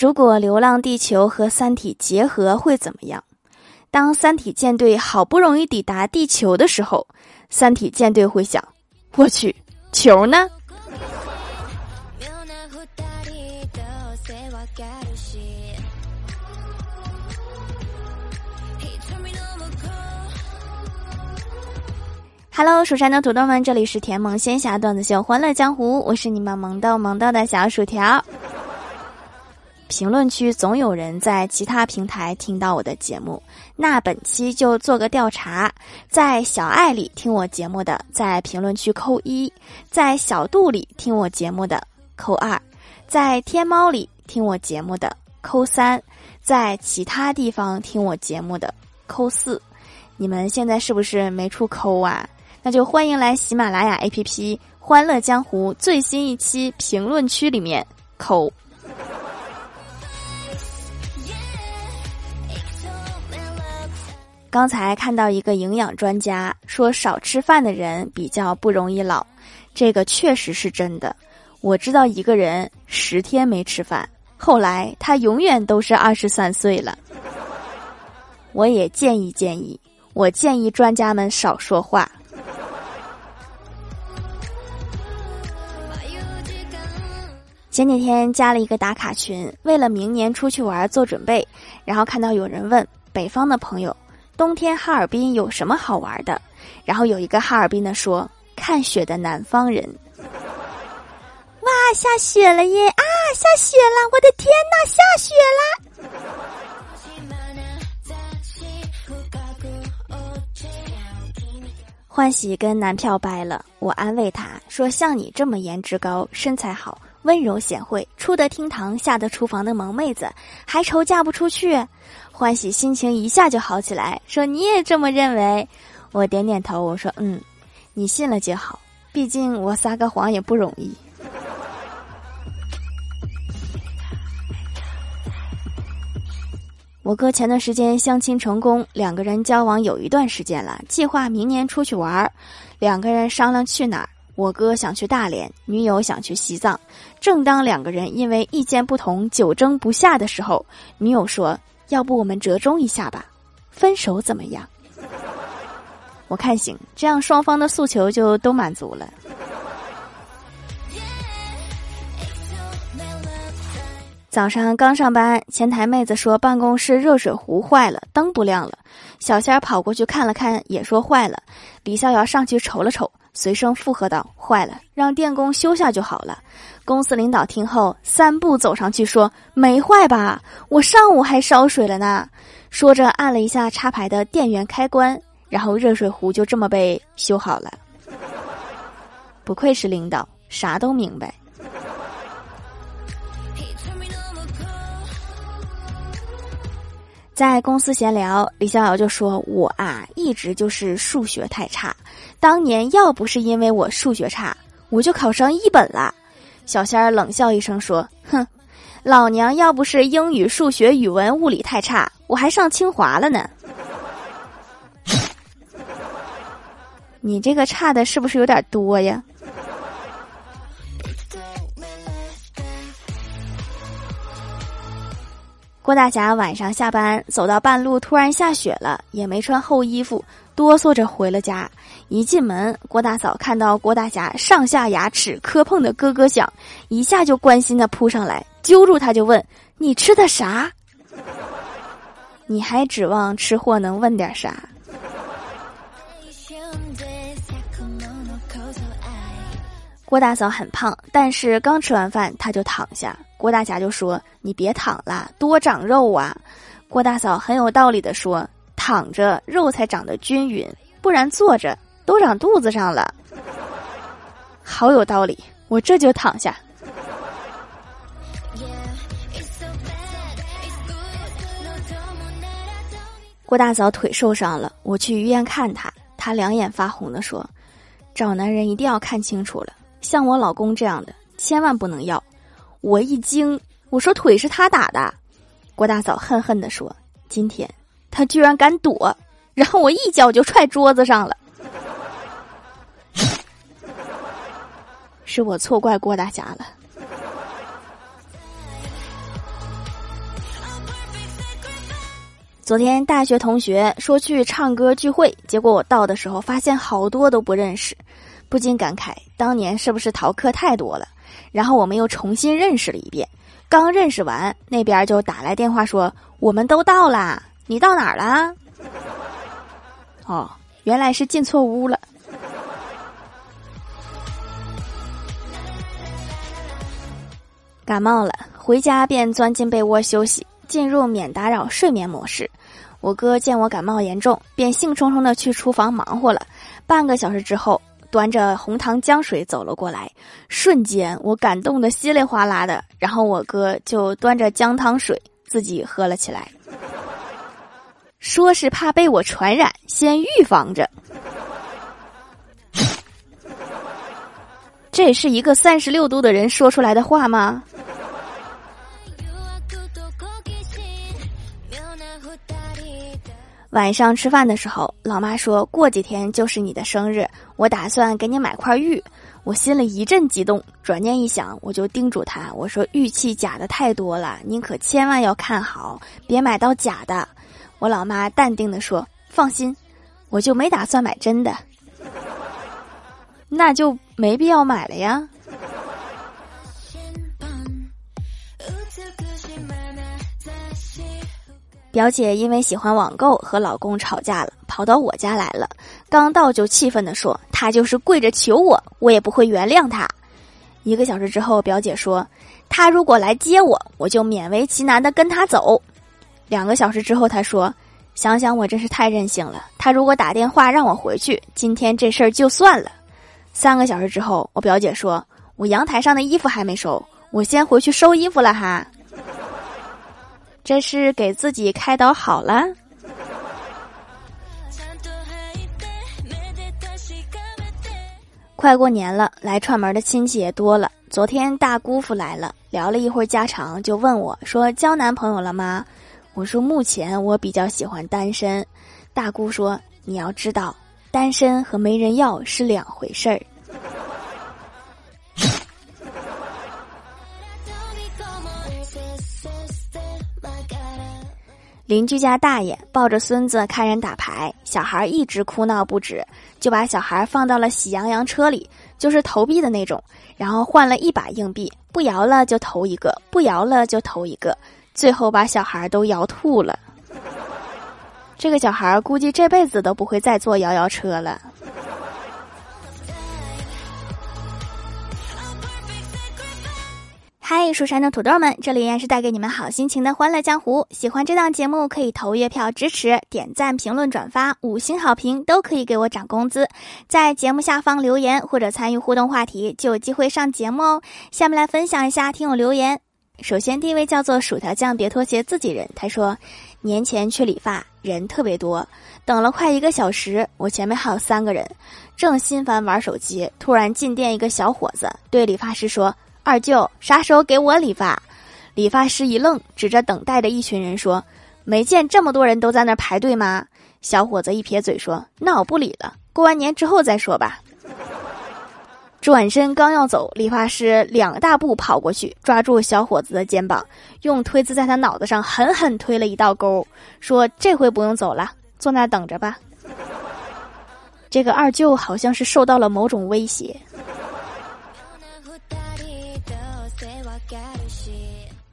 如果《流浪地球》和《三体》结合会怎么样？当三体舰队好不容易抵达地球的时候，三体舰队会想：我去，球呢？Hello，蜀山的土豆们，这里是甜萌仙侠段子秀《欢乐江湖》，我是你们萌豆萌豆的小薯条。评论区总有人在其他平台听到我的节目，那本期就做个调查：在小爱里听我节目的，在评论区扣一；在小度里听我节目的扣二；在天猫里听我节目的扣三；在其他地方听我节目的扣四。你们现在是不是没处扣啊？那就欢迎来喜马拉雅 APP《欢乐江湖》最新一期评论区里面扣。刚才看到一个营养专家说，少吃饭的人比较不容易老，这个确实是真的。我知道一个人十天没吃饭，后来他永远都是二十三岁了。我也建议建议，我建议专家们少说话。前几天加了一个打卡群，为了明年出去玩做准备。然后看到有人问北方的朋友，冬天哈尔滨有什么好玩的？然后有一个哈尔滨的说：“看雪的南方人。”哇，下雪了耶！啊，下雪了！我的天呐，下雪了！欢喜跟男票掰了，我安慰他说：“像你这么颜值高、身材好。”温柔贤惠，出得厅堂，下得厨房的萌妹子，还愁嫁不出去？欢喜心情一下就好起来，说你也这么认为？我点点头，我说嗯，你信了就好，毕竟我撒个谎也不容易。我哥前段时间相亲成功，两个人交往有一段时间了，计划明年出去玩儿，两个人商量去哪儿。我哥想去大连，女友想去西藏。正当两个人因为意见不同久争不下的时候，女友说：“要不我们折中一下吧，分手怎么样？”我看行，这样双方的诉求就都满足了。早上刚上班，前台妹子说办公室热水壶坏了，灯不亮了。小仙儿跑过去看了看，也说坏了。李逍遥上去瞅了瞅。随声附和道：“坏了，让电工修下就好了。”公司领导听后，三步走上去说：“没坏吧？我上午还烧水了呢。”说着按了一下插排的电源开关，然后热水壶就这么被修好了。不愧是领导，啥都明白。在公司闲聊，李逍遥就说：“我啊，一直就是数学太差。当年要不是因为我数学差，我就考上一本了。”小仙儿冷笑一声说：“哼，老娘要不是英语、数学、语文、物理太差，我还上清华了呢。你这个差的是不是有点多呀？”郭大侠晚上下班走到半路，突然下雪了，也没穿厚衣服，哆嗦着回了家。一进门，郭大嫂看到郭大侠上下牙齿磕碰的咯咯响，一下就关心的扑上来，揪住他就问：“你吃的啥？”你还指望吃货能问点啥？郭大嫂很胖，但是刚吃完饭，她就躺下。郭大侠就说：“你别躺了，多长肉啊！”郭大嫂很有道理的说：“躺着肉才长得均匀，不然坐着都长肚子上了。”好有道理，我这就躺下。郭大嫂腿受伤了，我去医院看她，她两眼发红的说：“找男人一定要看清楚了。”像我老公这样的，千万不能要！我一惊，我说腿是他打的。郭大嫂恨恨地说：“今天他居然敢躲！”然后我一脚就踹桌子上了。是我错怪郭大侠了。昨天大学同学说去唱歌聚会，结果我到的时候发现好多都不认识，不禁感慨当年是不是逃课太多了？然后我们又重新认识了一遍，刚认识完，那边就打来电话说我们都到啦，你到哪儿了？哦，原来是进错屋了。感冒了，回家便钻进被窝休息，进入免打扰睡眠模式。我哥见我感冒严重，便兴冲冲的去厨房忙活了。半个小时之后，端着红糖姜水走了过来，瞬间我感动的稀里哗啦的。然后我哥就端着姜汤水自己喝了起来，说是怕被我传染，先预防着。这是一个三十六度的人说出来的话吗？晚上吃饭的时候，老妈说过几天就是你的生日，我打算给你买块玉。我心里一阵激动，转念一想，我就叮嘱她：“我说玉器假的太多了，您可千万要看好，别买到假的。”我老妈淡定的说：“放心，我就没打算买真的，那就没必要买了呀。”表姐因为喜欢网购和老公吵架了，跑到我家来了。刚到就气愤地说：“他就是跪着求我，我也不会原谅他。”一个小时之后，表姐说：“他如果来接我，我就勉为其难的跟他走。”两个小时之后，他说：“想想我真是太任性了。他如果打电话让我回去，今天这事儿就算了。”三个小时之后，我表姐说：“我阳台上的衣服还没收，我先回去收衣服了哈。”这是给自己开导好了。快过年了，来串门的亲戚也多了。昨天大姑父来了，聊了一会儿家常，就问我说：“交男朋友了吗？”我说：“目前我比较喜欢单身。”大姑说：“你要知道，单身和没人要是两回事儿。”邻居家大爷抱着孙子看人打牌，小孩一直哭闹不止，就把小孩放到了喜羊羊车里，就是投币的那种，然后换了一把硬币，不摇了就投一个，不摇了就投一个，最后把小孩都摇吐了。这个小孩估计这辈子都不会再坐摇摇车了。嗨，蜀山的土豆们，这里依然是带给你们好心情的欢乐江湖。喜欢这档节目，可以投月票支持，点赞、评论、转发，五星好评都可以给我涨工资。在节目下方留言或者参与互动话题，就有机会上节目哦。下面来分享一下听友留言。首先，第一位叫做薯条酱，别拖鞋，自己人。他说，年前去理发，人特别多，等了快一个小时，我前面还有三个人，正心烦玩手机，突然进店一个小伙子对理发师说。二舅，啥时候给我理发？理发师一愣，指着等待的一群人说：“没见这么多人都在那排队吗？”小伙子一撇嘴说：“那我不理了，过完年之后再说吧。”转身刚要走，理发师两大步跑过去，抓住小伙子的肩膀，用推子在他脑子上狠狠推了一道沟，说：“这回不用走了，坐那等着吧。”这个二舅好像是受到了某种威胁。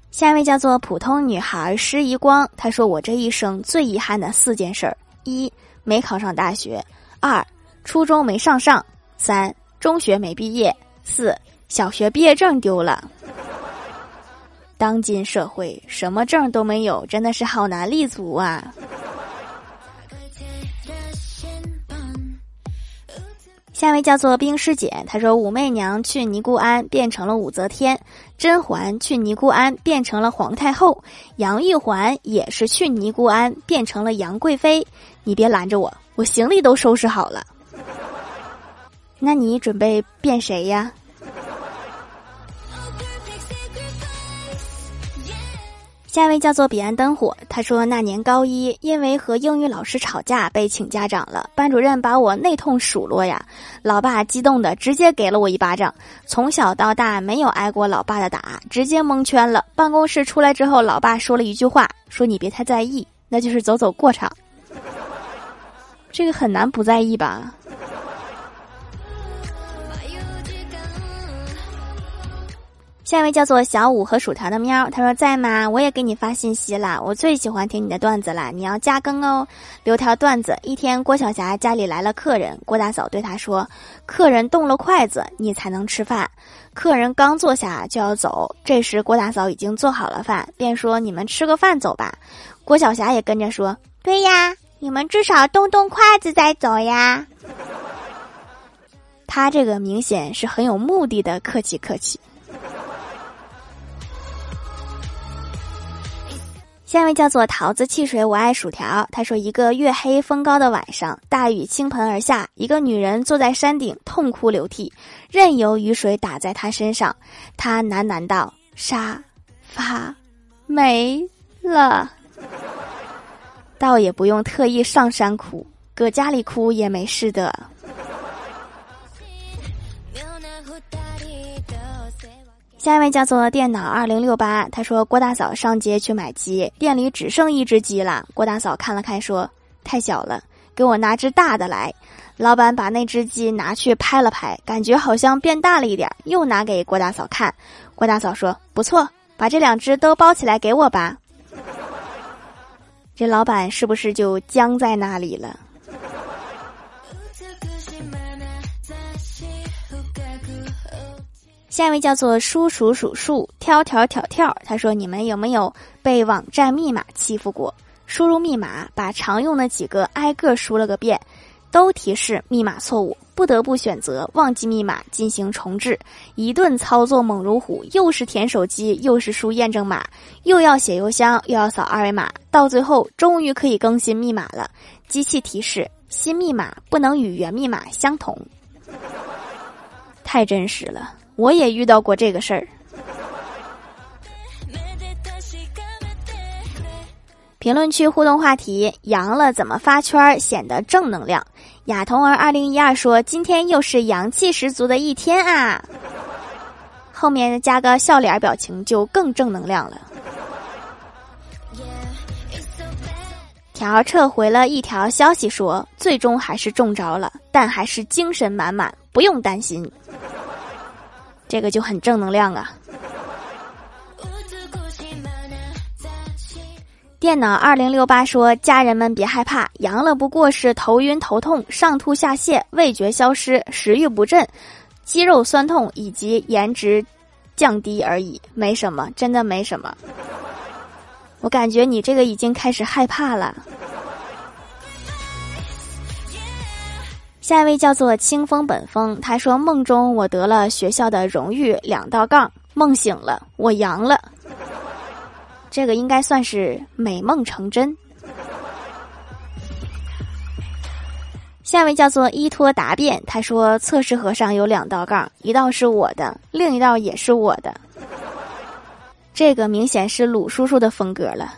下一位叫做普通女孩施怡光，她说：“我这一生最遗憾的四件事儿：一没考上大学；二初中没上上；三中学没毕业；四小学毕业证丢了。当今社会，什么证都没有，真的是好难立足啊！”下一位叫做冰师姐，她说：“武媚娘去尼姑庵变成了武则天，甄嬛去尼姑庵变成了皇太后，杨玉环也是去尼姑庵变成了杨贵妃。你别拦着我，我行李都收拾好了。那你准备变谁呀？”下一位叫做彼岸灯火，他说那年高一，因为和英语老师吵架被请家长了，班主任把我内痛数落呀，老爸激动的直接给了我一巴掌，从小到大没有挨过老爸的打，直接蒙圈了。办公室出来之后，老爸说了一句话，说你别太在意，那就是走走过场。这个很难不在意吧？下一位叫做小五和薯条的喵，他说在吗？我也给你发信息了，我最喜欢听你的段子了，你要加更哦。留条段子：一天，郭晓霞家里来了客人，郭大嫂对他说：“客人动了筷子，你才能吃饭。”客人刚坐下就要走，这时郭大嫂已经做好了饭，便说：“你们吃个饭走吧。”郭晓霞也跟着说：“对呀，你们至少动动筷子再走呀。”他这个明显是很有目的的，客气客气。下一位叫做桃子汽水，我爱薯条。他说：“一个月黑风高的晚上，大雨倾盆而下，一个女人坐在山顶，痛哭流涕，任由雨水打在她身上。她喃喃道：‘沙发没了。’倒也不用特意上山哭，搁家里哭也没事的。”下一位叫做电脑二零六八，他说郭大嫂上街去买鸡，店里只剩一只鸡了。郭大嫂看了看，说太小了，给我拿只大的来。老板把那只鸡拿去拍了拍，感觉好像变大了一点，又拿给郭大嫂看。郭大嫂说不错，把这两只都包起来给我吧。这老板是不是就僵在那里了？下一位叫做叔叔数数挑挑挑挑，他说：“你们有没有被网站密码欺负过？输入密码，把常用的几个挨个输了个遍，都提示密码错误，不得不选择忘记密码进行重置。一顿操作猛如虎，又是填手机，又是输验证码，又要写邮箱，又要扫二维码，到最后终于可以更新密码了。机器提示：新密码不能与原密码相同。太真实了。”我也遇到过这个事儿。评论区互动话题：阳了怎么发圈显得正能量？亚童儿二零一二说：“今天又是阳气十足的一天啊！”后面加个笑脸表情就更正能量了。条撤回了一条消息说：“最终还是中招了，但还是精神满满，不用担心。”这个就很正能量啊！电脑二零六八说：“家人们别害怕，阳了不过是头晕头痛、上吐下泻、味觉消失、食欲不振、肌肉酸痛以及颜值降低而已，没什么，真的没什么。”我感觉你这个已经开始害怕了。下一位叫做清风本风，他说：“梦中我得了学校的荣誉两道杠，梦醒了我阳了，这个应该算是美梦成真。”下一位叫做依托答辩，他说：“测试盒上有两道杠，一道是我的，另一道也是我的。”这个明显是鲁叔叔的风格了。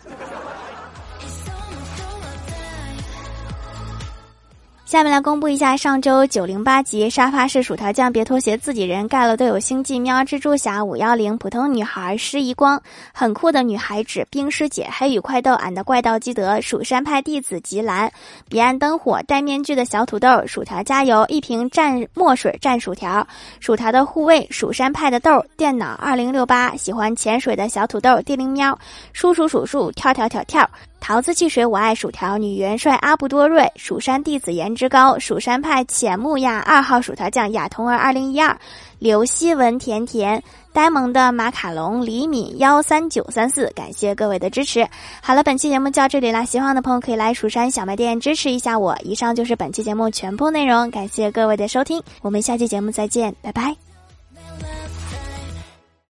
下面来公布一下上周九零八集沙发是薯条酱，别拖鞋，自己人盖了都有星际喵，蜘蛛侠五幺零，普通女孩施一光，很酷的女孩指冰师姐，黑羽快豆，俺的怪盗基德，蜀山派弟子吉兰，彼岸灯火，戴面具的小土豆，薯条加油，一瓶蘸墨水蘸薯条，薯条的护卫，蜀山派的豆，电脑二零六八，喜欢潜水的小土豆，地灵喵，叔叔数数，跳跳跳跳。桃子汽水，我爱薯条。女元帅阿布多瑞，蜀山弟子颜值高，蜀山派浅木亚二号薯条酱，亚童儿二零一二，刘希文甜甜，呆萌的马卡龙李敏幺三九三四，感谢各位的支持。好了，本期节目就到这里啦，喜欢的朋友可以来蜀山小卖店支持一下我。以上就是本期节目全部内容，感谢各位的收听，我们下期节目再见，拜拜。